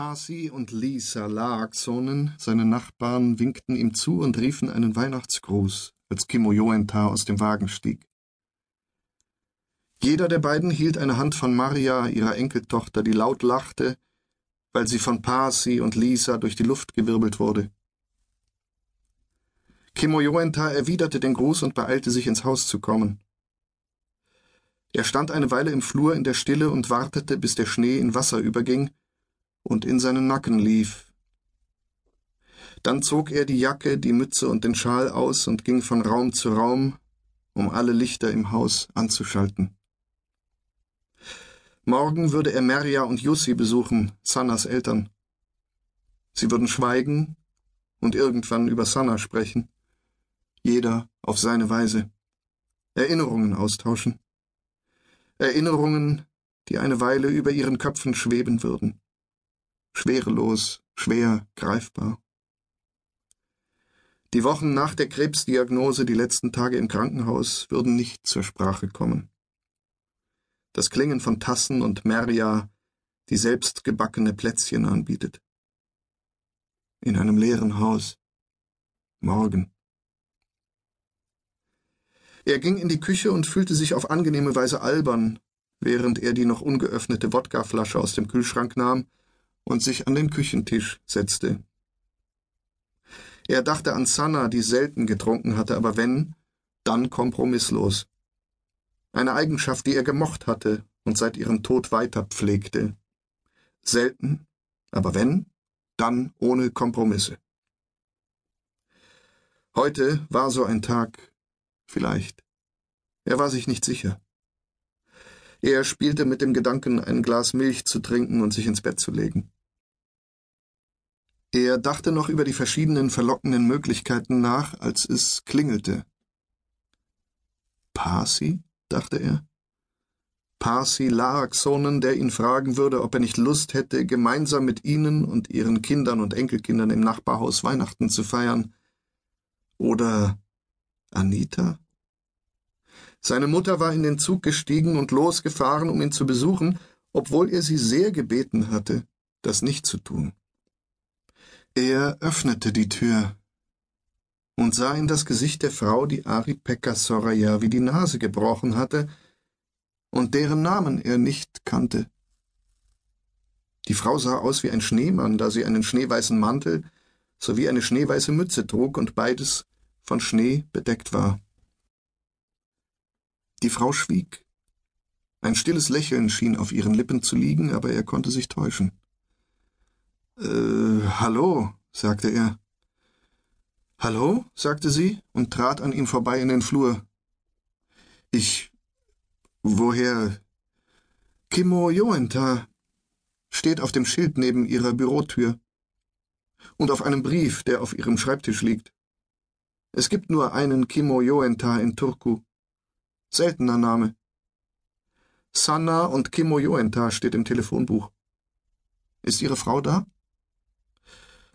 Pasi und Lisa Laaksonen, seine Nachbarn, winkten ihm zu und riefen einen Weihnachtsgruß, als Kimmo Joentar aus dem Wagen stieg. Jeder der beiden hielt eine Hand von Maria, ihrer Enkeltochter, die laut lachte, weil sie von Pasi und Lisa durch die Luft gewirbelt wurde. Kimmo Joentar erwiderte den Gruß und beeilte sich ins Haus zu kommen. Er stand eine Weile im Flur in der Stille und wartete, bis der Schnee in Wasser überging und in seinen Nacken lief. Dann zog er die Jacke, die Mütze und den Schal aus und ging von Raum zu Raum, um alle Lichter im Haus anzuschalten. Morgen würde er Merja und Jussi besuchen, Sannas Eltern. Sie würden schweigen und irgendwann über Sanna sprechen. Jeder auf seine Weise. Erinnerungen austauschen. Erinnerungen, die eine Weile über ihren Köpfen schweben würden. Schwerelos, schwer greifbar. Die Wochen nach der Krebsdiagnose, die letzten Tage im Krankenhaus, würden nicht zur Sprache kommen. Das Klingen von Tassen und Merja, die selbst gebackene Plätzchen anbietet. In einem leeren Haus. Morgen. Er ging in die Küche und fühlte sich auf angenehme Weise albern, während er die noch ungeöffnete Wodkaflasche aus dem Kühlschrank nahm und sich an den Küchentisch setzte. Er dachte an Sanna, die selten getrunken hatte, aber wenn, dann kompromisslos. Eine Eigenschaft, die er gemocht hatte und seit ihrem Tod weiter pflegte. Selten, aber wenn, dann ohne Kompromisse. Heute war so ein Tag, Vielleicht. Er war sich nicht sicher. Er spielte mit dem Gedanken, ein Glas Milch zu trinken und sich ins Bett zu legen. Er dachte noch über die verschiedenen verlockenden Möglichkeiten nach, als es klingelte. Parsi? dachte er. Parsi Laaksonen, der ihn fragen würde, ob er nicht Lust hätte, gemeinsam mit ihnen und ihren Kindern und Enkelkindern im Nachbarhaus Weihnachten zu feiern. Oder Anita? Seine Mutter war in den Zug gestiegen und losgefahren, um ihn zu besuchen, obwohl er sie sehr gebeten hatte, das nicht zu tun. Er öffnete die Tür und sah in das Gesicht der Frau, die Ari Pekka Soraya wie die Nase gebrochen hatte und deren Namen er nicht kannte. Die Frau sah aus wie ein Schneemann, da sie einen schneeweißen Mantel sowie eine schneeweiße Mütze trug und beides von Schnee bedeckt war. Die Frau schwieg. Ein stilles Lächeln schien auf ihren Lippen zu liegen, aber er konnte sich täuschen. Äh, hallo, sagte er. Hallo, sagte sie und trat an ihm vorbei in den Flur. Ich. Woher? Kimmo Joenta steht auf dem Schild neben ihrer Bürotür und auf einem Brief, der auf ihrem Schreibtisch liegt. Es gibt nur einen Kimmo Joenta in Turku. Seltener Name. Sanna und Kimmo Joenta steht im Telefonbuch. Ist Ihre Frau da?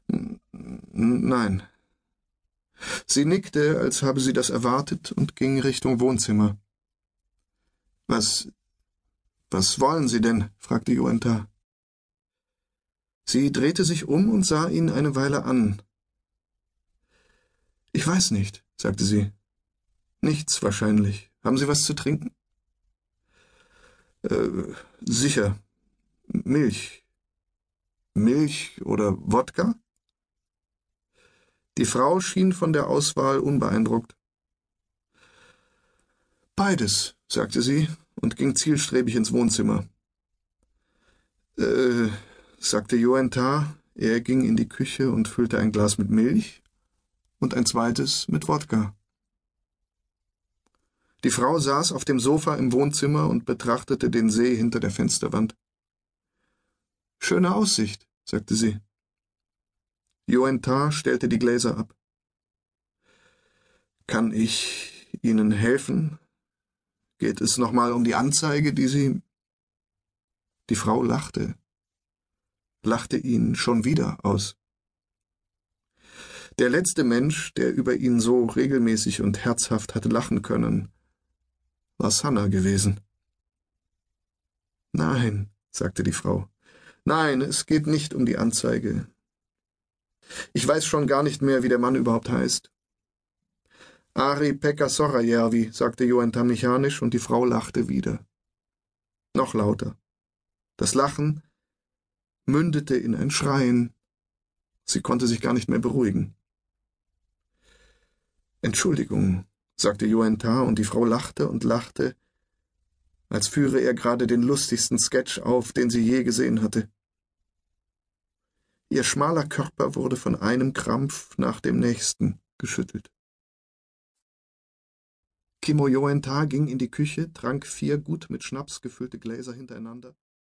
Nein. Sie nickte, als habe sie das erwartet, und ging Richtung Wohnzimmer. Was. Was wollen Sie denn? fragte Joenta. Sie drehte sich um und sah ihn eine Weile an, ich weiß nicht, sagte sie. Nichts wahrscheinlich. Haben Sie was zu trinken? Äh, sicher. Milch. Milch oder Wodka? Die Frau schien von der Auswahl unbeeindruckt. Beides, sagte sie und ging zielstrebig ins Wohnzimmer. Äh, sagte Joentar. Er ging in die Küche und füllte ein Glas mit Milch und ein zweites mit Wodka. Die Frau saß auf dem Sofa im Wohnzimmer und betrachtete den See hinter der Fensterwand. Schöne Aussicht, sagte sie. Joentar stellte die Gläser ab. Kann ich Ihnen helfen? Geht es nochmal um die Anzeige, die Sie. Die Frau lachte, lachte ihn schon wieder aus. Der letzte Mensch, der über ihn so regelmäßig und herzhaft hatte lachen können, war Sanna gewesen. Nein, sagte die Frau, Nein, es geht nicht um die Anzeige. Ich weiß schon gar nicht mehr, wie der Mann überhaupt heißt. Ari Pekka Sorajärvi, sagte Joenta mechanisch, und die Frau lachte wieder. Noch lauter. Das Lachen mündete in ein Schreien. Sie konnte sich gar nicht mehr beruhigen. Entschuldigung, sagte Joenta, und die Frau lachte und lachte, als führe er gerade den lustigsten Sketch auf, den sie je gesehen hatte. Ihr schmaler Körper wurde von einem Krampf nach dem nächsten geschüttelt. Kimo Joenta ging in die Küche, trank vier gut mit Schnaps gefüllte Gläser hintereinander